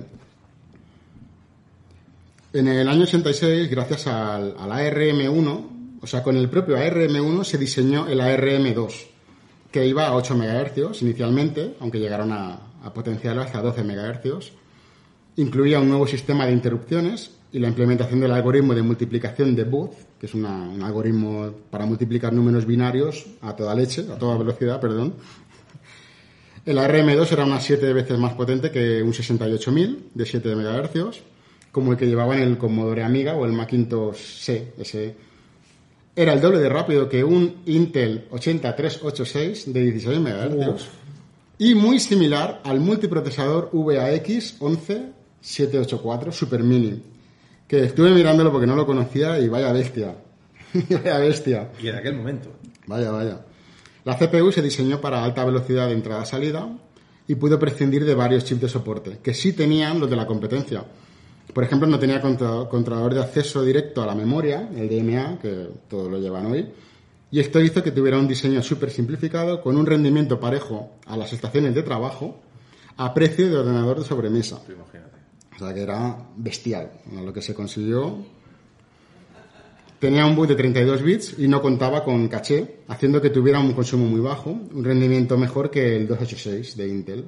En el año 86, gracias al, al ARM1, o sea, con el propio ARM1 se diseñó el ARM2, que iba a 8 MHz inicialmente, aunque llegaron a, a potenciarlo hasta 12 MHz. Incluía un nuevo sistema de interrupciones y la implementación del algoritmo de multiplicación de Booth, que es una- un algoritmo para multiplicar números binarios a toda leche, a toda velocidad, perdón. El ARM2 era unas 7 veces más potente que un 68000 de 7 MHz, como el que llevaba en el Commodore Amiga o el Macintosh C. ese. Era el doble de rápido que un Intel 8386 de 16 MHz y muy similar al multiprocesador VAX 11784 Super Mini, que estuve mirándolo porque no lo conocía y vaya bestia. vaya bestia. y en aquel momento. Vaya, vaya. La CPU se diseñó para alta velocidad de entrada-salida y pudo prescindir de varios chips de soporte, que sí tenían los de la competencia. Por ejemplo, no tenía controlador de acceso directo a la memoria, el DMA, que todos lo llevan hoy, y esto hizo que tuviera un diseño súper simplificado con un rendimiento parejo a las estaciones de trabajo a precio de ordenador de sobremesa. Imagínate. O sea que era bestial lo que se consiguió. Tenía un boot de 32 bits y no contaba con caché, haciendo que tuviera un consumo muy bajo, un rendimiento mejor que el 286 de Intel.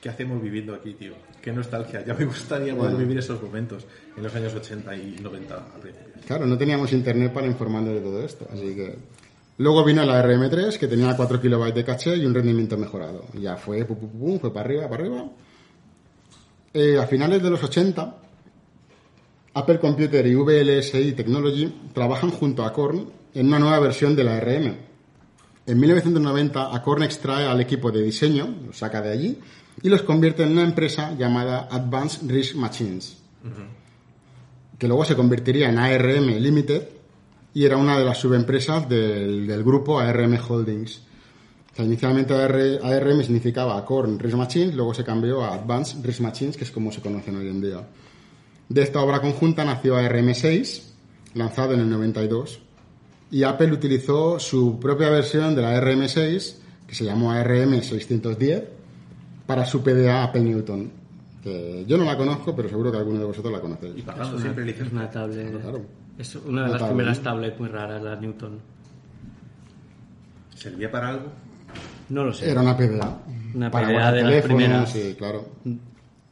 ¿Qué hacemos viviendo aquí, tío? Qué nostalgia. Ya me gustaría poder Bueno. vivir esos momentos en los años 80 y 90 al principio. Claro, no teníamos internet para informarnos de todo esto, así que... Luego vino la RM3, que tenía 4 kilobytes de caché y un rendimiento mejorado. Ya fue, pum, pum, pum, fue para arriba, para arriba. Eh, a finales de los 80, Apple Computer y VLSI Technology trabajan junto a Korn en una nueva versión de la RM. En 1990, Acorn extrae al equipo de diseño, los saca de allí, y los convierte en una empresa llamada Advanced Risk Machines. que luego se convertiría en ARM Limited y era una de las subempresas del, del grupo ARM Holdings. O sea, inicialmente AR- ARM significaba Acorn Risk Machines, luego se cambió a Advanced Risk Machines, que es como se conocen hoy en día. De esta obra conjunta nació ARM6, lanzado en el 92, y Apple utilizó su propia versión de la ARM6, que se llamó ARM610, para su PDA Apple Newton. Que yo no la conozco, pero seguro que alguno de vosotros la conocéis. Y pagando siempre una, es licencia. una tablet. Claro. Es una de Una las tablet. primeras tablets muy raras, la Newton. ¿Servía para algo? No lo sé. Era una PDA. Una Para PDA guardar de las teléfonos, primeras. Sí, claro.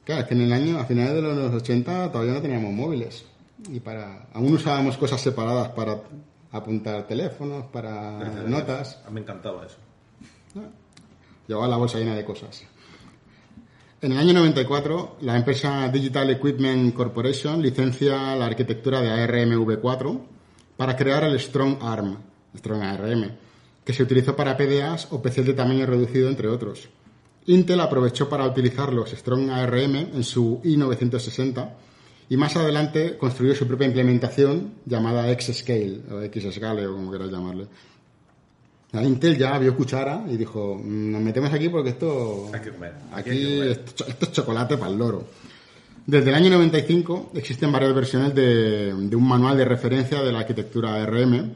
Claro, es que en el año, a finales de los 80 todavía no teníamos móviles. Y para aún usábamos cosas separadas para apuntar teléfonos, para notas. Me encantaba eso. Llevaba la bolsa llena de cosas. En el año 94, la empresa Digital Equipment Corporation licencia la arquitectura de ARMv4 para crear el Strong ARM, Strong ARM, que se utilizó para PDAs o PCs de tamaño reducido, entre otros. Intel aprovechó para utilizar los Strong ARM en su i960 y más adelante construyó su propia implementación llamada X-Scale o X-Scale o como queráis llamarle. La Intel ya vio cuchara y dijo, "Mm, nos metemos aquí porque esto... Aquí hay Aquí que comer". esto, esto es chocolate para el loro. Desde el año 95 existen varias versiones de, de un manual de referencia de la arquitectura ARM,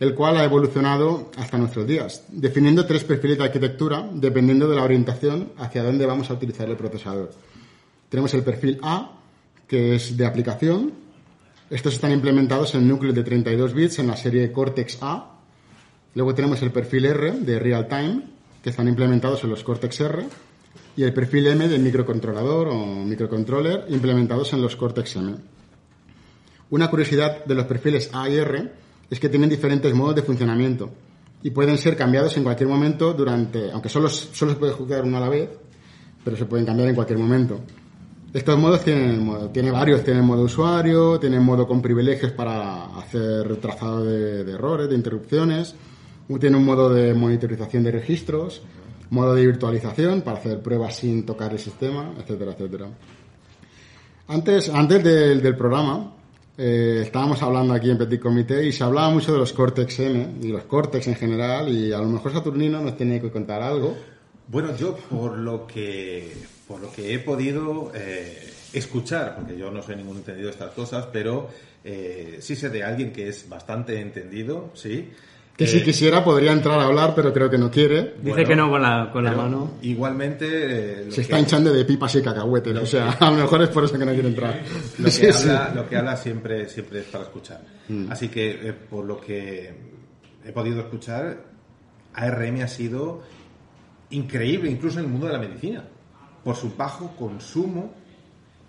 el cual ha evolucionado hasta nuestros días, definiendo tres perfiles de arquitectura dependiendo de la orientación hacia dónde vamos a utilizar el procesador. Tenemos el perfil A, que es de aplicación. Estos están implementados en núcleos de 32 bits en la serie Cortex A. Luego tenemos el perfil R de Real Time, que están implementados en los Cortex R. Y el perfil M de microcontrolador o microcontroller, implementados en los Cortex M. Una curiosidad de los perfiles A y R es que tienen diferentes modos de funcionamiento y pueden ser cambiados en cualquier momento durante, aunque solo, solo se puede jugar uno a la vez, pero se pueden cambiar en cualquier momento. Estos modos tienen, tiene varios, tienen modo usuario, tienen modo con privilegios para hacer trazado de, de errores, de interrupciones, tiene un modo de monitorización de registros, modo de virtualización para hacer pruebas sin tocar el sistema, etcétera, etcétera. Antes, antes del, del programa, eh, estábamos hablando aquí en Petit Comité y se hablaba mucho de los Cortex M y los Cortex en general y a lo mejor Saturnino nos tiene que contar algo. Bueno, yo por lo que por lo que he podido eh, escuchar, porque yo no soy ningún entendido de estas cosas, pero eh, sí sé de alguien que es bastante entendido, sí. Que Eh, si quisiera podría entrar a hablar, pero creo que no quiere. Dice bueno, que no con la, con la mano. Igualmente eh, lo Se que- está hinchando de pipas y cacahuetes, o sea, a lo mejor es por eso que no quiere entrar. lo que, Sí, sí. habla, lo que habla siempre, siempre es para escuchar. Así que, eh, por lo que he podido escuchar, ARM ha sido increíble, incluso en el mundo de la medicina, por su bajo consumo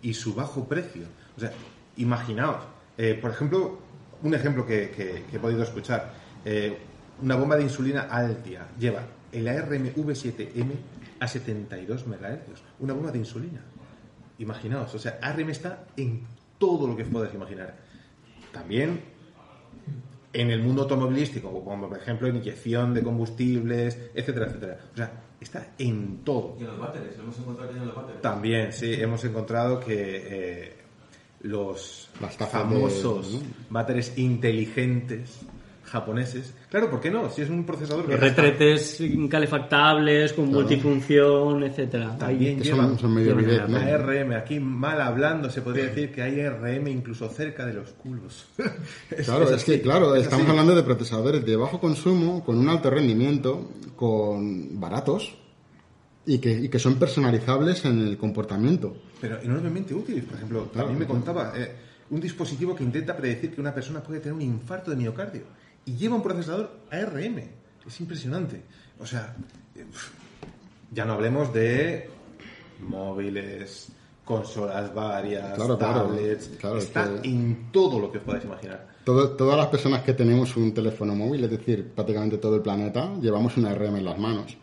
y su bajo precio. O sea, imaginaos, eh, por ejemplo, un ejemplo que, que- que he podido escuchar, eh, una bomba de insulina Altia lleva el ARM V7M a 72 MHz, una bomba de insulina. Imaginaos, o sea, ARM está en todo lo que puedas imaginar. También en el mundo automovilístico, como por ejemplo inyección de combustibles, etcétera, etcétera. O sea, está en todo. Y en los váteres, hemos encontrado que en los váteres. También, sí, hemos encontrado que eh, los Las famosos de- váteres inteligentes japoneses, claro, ¿por qué no? Si es un procesador que retretes calefactables con multifunción, etcétera. También Ahí- llevan son, medio llevan ¿no? ARM, aquí mal hablando, se podría decir que hay ARM incluso cerca de los culos. Es- Claro, es, que, claro, es estamos así. hablando de procesadores de bajo consumo, con un alto rendimiento, con baratos y que, y que son personalizables en el comportamiento. Pero enormemente útiles. Por ejemplo, Claro, a mí me contaba eh, un dispositivo que intenta predecir que una persona puede tener un infarto de miocardio y lleva un procesador ARM. Es impresionante. O sea, eh, ya no hablemos de móviles, consolas varias, Claro, claro. tablets. Claro, es Está que- en todo lo que os podáis imaginar. Todo- todas las personas que tenemos un teléfono móvil, es decir, prácticamente todo el planeta, llevamos una RM en las manos.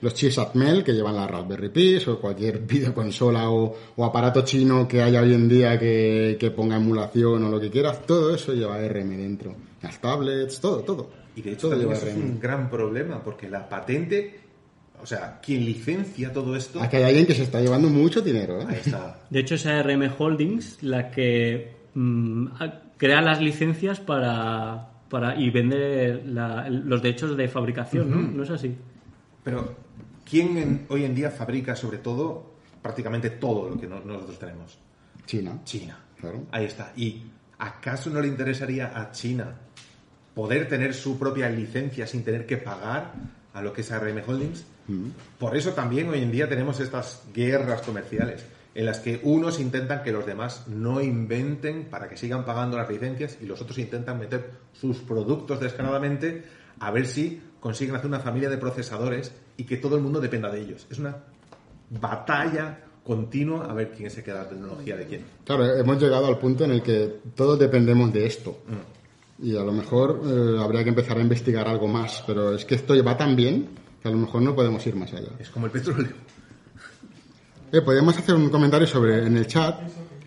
Los chips Atmel que llevan la Raspberry Pi o cualquier videoconsola o, o aparato chino que haya hoy en día que, que ponga emulación o lo que quieras, todo eso lleva RM dentro. Las tablets, todo, todo. Y de hecho todo también lleva eso es un gran problema porque la patente, o sea, quien licencia todo esto, Aquí hay alguien que se está llevando mucho dinero, ¿eh? ahí está. De hecho, es ARM Holdings la que mm, a- crea las licencias para, para y vende la- los derechos de fabricación, ¿no? ¿No es así? Pero, ¿quién en- hoy en día fabrica sobre todo prácticamente todo lo que no- nosotros tenemos? China. China. Claro. Ahí está. ¿Y acaso no le interesaría a China poder tener su propia licencia sin tener que pagar a lo que es ARM Holdings? Por eso también hoy en día tenemos estas guerras comerciales en las que unos intentan que los demás no inventen para que sigan pagando las licencias y los otros intentan meter sus productos descaradamente a ver si consiguen hacer una familia de procesadores y que todo el mundo dependa de ellos. Es una batalla continua a ver quién se queda la tecnología de quién. Claro, hemos llegado al punto en el que todos dependemos de esto. Y a lo mejor eh, habría que empezar a investigar algo más, pero es que esto va tan bien que a lo mejor no podemos ir más allá. Es como el petróleo. Eh, podemos hacer un comentario sobre en el chat.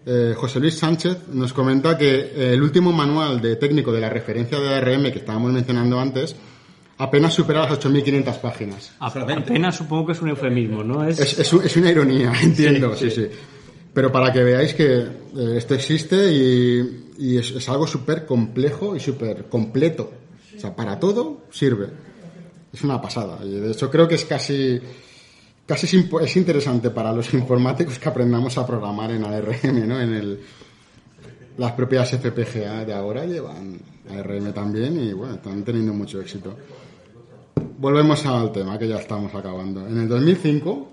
eh, José Luis Sánchez nos comenta que eh, el último manual de técnico de la referencia de ARM que estábamos mencionando antes apenas supera las 8.500 páginas. Apenas supongo que es un eufemismo, ¿no? Es, Es, es un- es una ironía, entiendo, sí, sí. Pero para que veáis que eh, esto existe y, es, algo súper complejo y súper completo. O sea, para todo sirve. Es una pasada. Y de hecho creo que es casi, casi es, es interesante para los informáticos que aprendamos a programar en ARM, ¿no? En el, las propias FPGA de ahora llevan ARM también y bueno, están teniendo mucho éxito. Volvemos al tema que ya estamos acabando. En el 2005,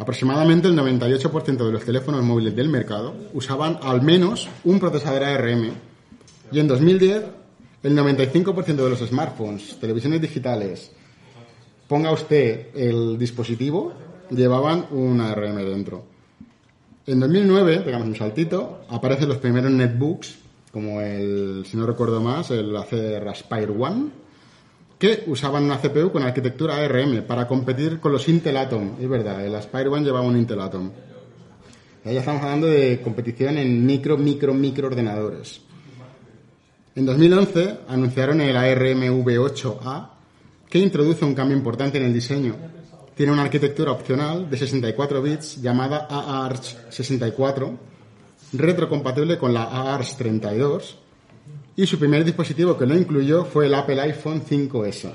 aproximadamente el 98% de los teléfonos móviles del mercado usaban al menos un procesador ARM. Y en 2010, el 95% de los smartphones, televisiones digitales, ponga usted el dispositivo, llevaban un ARM dentro. En 2009, pegamos un saltito, aparecen los primeros netbooks, como el, si no recuerdo más, el Acer Aspire One, que usaban una CPU con arquitectura ARM para competir con los Intel Atom. Es verdad, el Aspire One llevaba un Intel Atom. Ya estamos hablando de competición en micro, micro, micro ordenadores. En 2011 anunciaron el ARM V8A, que introduce un cambio importante en el diseño. Tiene una arquitectura opcional de 64 bits llamada AARCH 64, retrocompatible con la AARCH 32, y su primer dispositivo que lo incluyó fue el Apple iPhone 5S.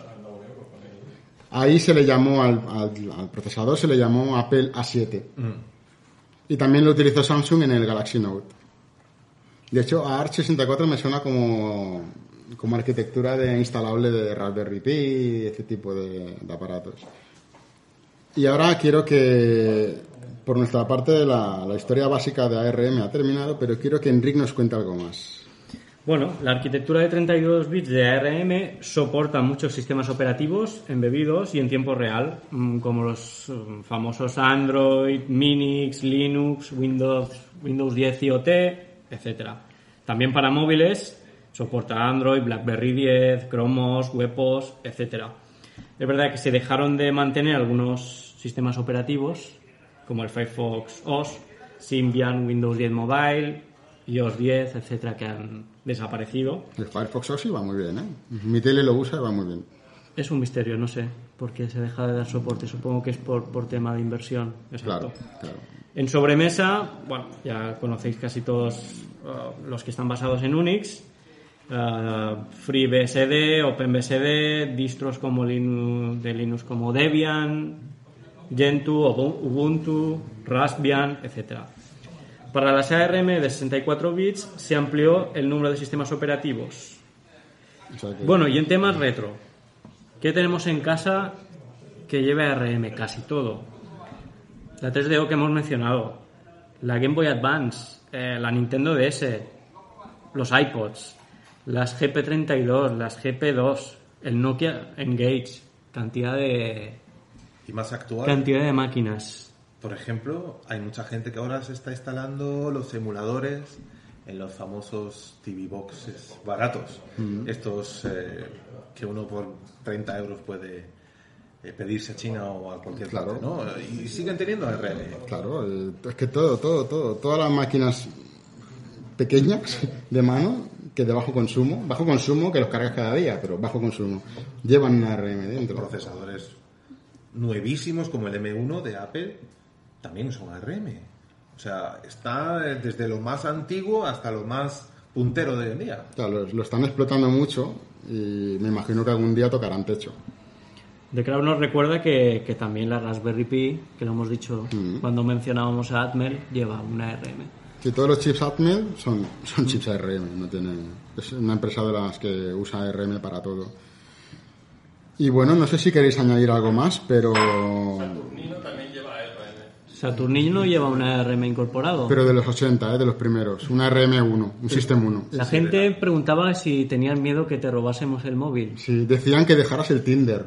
Ahí se le llamó al, al- al procesador, se le llamó Apple A7. Y también lo utilizó Samsung en el Galaxy Note. De hecho, ARC 64 me suena como, como arquitectura de instalable de Raspberry Pi y ese tipo de, de aparatos. Y ahora quiero que, por nuestra parte, la, la historia básica de ARM ha terminado, pero quiero que Enric nos cuente algo más. Bueno, la arquitectura de 32 bits de ARM soporta muchos sistemas operativos embebidos y en tiempo real, mm, como los mm, famosos Android, Minix, Linux, Windows, Windows 10 IoT, etcétera. También para móviles soporta Android, BlackBerry 10, Chrome OS, WebOS, etcétera. Es verdad que se dejaron de mantener algunos sistemas operativos, como el Firefox OS, Symbian, Windows 10 Mobile, iOS 10, etcétera, que han desaparecido. El Firefox OS va muy bien, ¿eh? Mi tele lo usa y va muy bien. Es un misterio, no sé por qué se deja de dar soporte. Supongo que es por, por tema de inversión. Exacto. Claro, claro. En sobremesa, bueno, ya conocéis casi todos uh, los que están basados en Unix. Uh, FreeBSD, OpenBSD, distros como Linux, de Linux como Debian, Gentoo, Ubu- Ubuntu, Raspbian, etc. Para las ARM de 64 bits se amplió el número de sistemas operativos. O sea que- Bueno, y en temas retro, ¿qué tenemos en casa que lleve ARM? Casi todo. La 3DO que hemos mencionado, la Game Boy Advance, eh, la Nintendo DS, los iPods, las GP32, las GP2, el Nokia Engage, cantidad de Y más actual, cantidad de máquinas. Por ejemplo, hay mucha gente que ahora se está instalando los emuladores en los famosos TV boxes baratos. Estos eh, que uno por 30 euros puede eh, pedirse a China o a cualquier Claro. parte, ¿no? Y siguen teniendo RM. Claro, es que todo, todo, todo, todas las máquinas pequeñas de mano que de bajo consumo, bajo consumo que los cargas cada día, pero bajo consumo, llevan una ARM dentro. procesadores nuevísimos como el M1 de Apple también son ARM. O sea, está desde lo más antiguo hasta lo más puntero de hoy en día. Claro, lo, lo están explotando mucho y me imagino que algún día tocarán techo. The Crowd nos recuerda que, que también la Raspberry Pi, que lo hemos dicho cuando mencionábamos a Atmel, lleva una RM. Sí, todos los chips Atmel son, son chips ARM, no tienen, es una empresa de las que usa ARM para todo. Y bueno, no sé si queréis añadir algo más, pero Saturnino también lleva RM. Saturnino lleva una RM incorporado. pero de los 80, ¿eh? de los primeros, una RM1, un System 1. la gente preguntaba si tenían miedo que te robásemos el móvil. Sí, decían que dejaras el Tinder.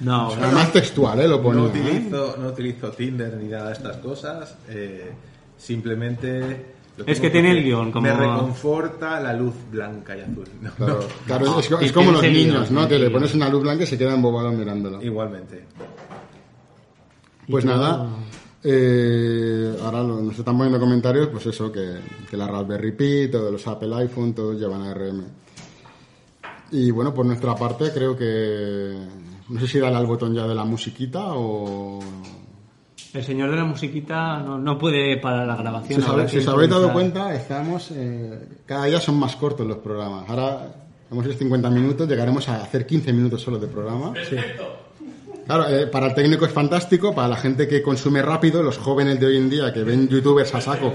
No, Además textual, ¿eh? Lo ponía. No ¿eh? utilizo, no utilizo Tinder ni nada de estas cosas. eh, simplemente. Es que tiene el guion, como- Me reconforta la luz blanca y azul. No, Claro, no, claro, es, como los niños, ¿no? Que le pones una luz blanca y se quedan embobados mirándola. Igualmente. Pues nada, eh, ahora lo- nos están poniendo comentarios, pues eso, que, que la Raspberry Pi, todos los Apple iPhone, todos llevan ARM. Y bueno, por nuestra parte creo que... No sé si darle al botón ya de la musiquita o... El señor de la musiquita no, no puede parar la grabación. Si os, habrá habéis, que si os habéis dado cuenta, estamos... eh, cada día son más cortos los programas. Ahora hemos hecho 50 minutos, llegaremos a hacer 15 minutos solo de programa. Claro, eh, para el técnico es fantástico, para la gente que consume rápido, los jóvenes de hoy en día que ven youtubers a saco,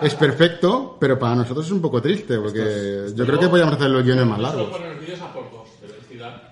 es perfecto, pero para nosotros es un poco triste, porque yo creo que podríamos hacer los guiones más largos. poner los vídeos a por dos de velocidad.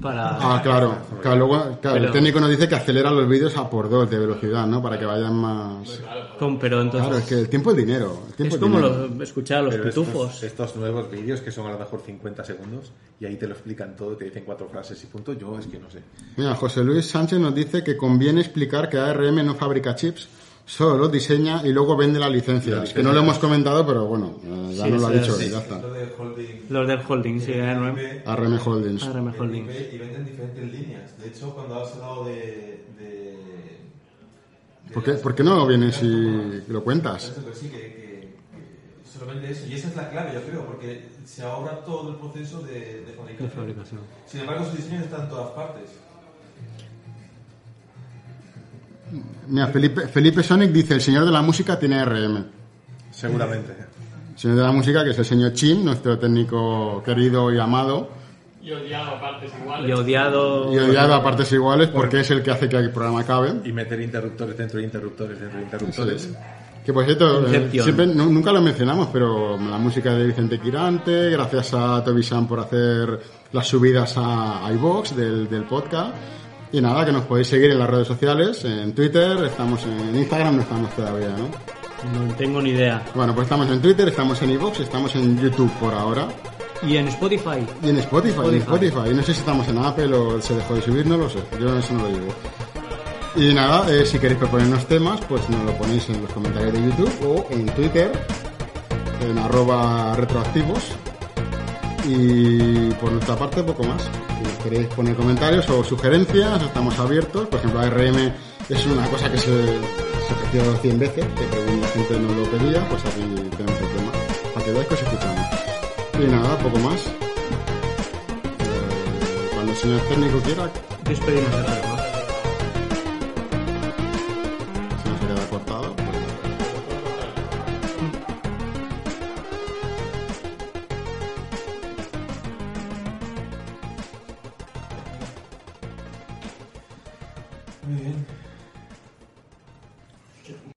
Para... Ah, claro, claro, luego, claro, el Pero- técnico nos dice que acelera los vídeos a por dos de velocidad, ¿no? Para que vayan más... con- pero entonces Claro, es que el tiempo es dinero. el tiempo es como dinero. lo, escuchar a los Pero pitufos. estos, estos nuevos vídeos que son a lo mejor 50 segundos y ahí te lo explican todo, te dicen cuatro frases y punto, yo es que no sé. Mira, José Luis Sánchez nos dice que conviene explicar que ARM no fabrica chips, solo los diseña y luego vende las licencias. Que no lo hemos comentado, pero bueno, eh, ya Sí, nos lo ha dicho, sí. ya está. Lo de holding. Los del holding, sí, ARM. ARM Holdings. ARM Holding. Y venden diferentes líneas. De hecho, cuando has hablado de. de, de ¿Por qué, por qué no vienes y lo cuentas? Eso, pues sí, que, que- que solo vende eso. Y esa es la clave, yo creo, porque se ahorra todo el proceso de, de De fabricación. fabricación. Sin embargo, su diseño está en todas partes. Mira, Felipe, Felipe Sonic dice, el señor de la música tiene ARM. Seguramente. El señor de la música, que es el señor Chin, nuestro técnico querido y amado, Y odiado a partes iguales. Y odiado. y odiado a partes iguales porque es el que hace que el programa acabe. Y meter interruptores dentro de interruptores dentro de interruptores. Que por cierto, eh, siempre, nu- nunca lo mencionamos, pero la música de Vicente Quirante, gracias a Toby Sam por hacer las subidas a iVox del, del podcast. Y nada, que nos podéis seguir en las redes sociales, en Twitter, estamos en Instagram, no estamos todavía, ¿no? No tengo ni idea. Bueno, pues estamos en Twitter, estamos en iVox, estamos en YouTube por ahora. Y en Spotify. Y en Spotify, en Spotify. Spotify. Y no sé si estamos en Apple o se dejó de subir, no lo sé. Yo eso no lo llevo. Y nada, eh, si queréis proponernos temas, pues nos lo ponéis en los comentarios de YouTube o en Twitter, en arroba retroactivos. Y por nuestra parte, poco más. Queréis poner comentarios o sugerencias, estamos abiertos. Por ejemplo, ARM es una cosa que se, se ofreció 100 veces, que la gente nos lo pedía, pues aquí tenemos el tema. Para que veáis que os escuchamos. Y nada, poco más. Eh, cuando el señor técnico quiera, Despedimos el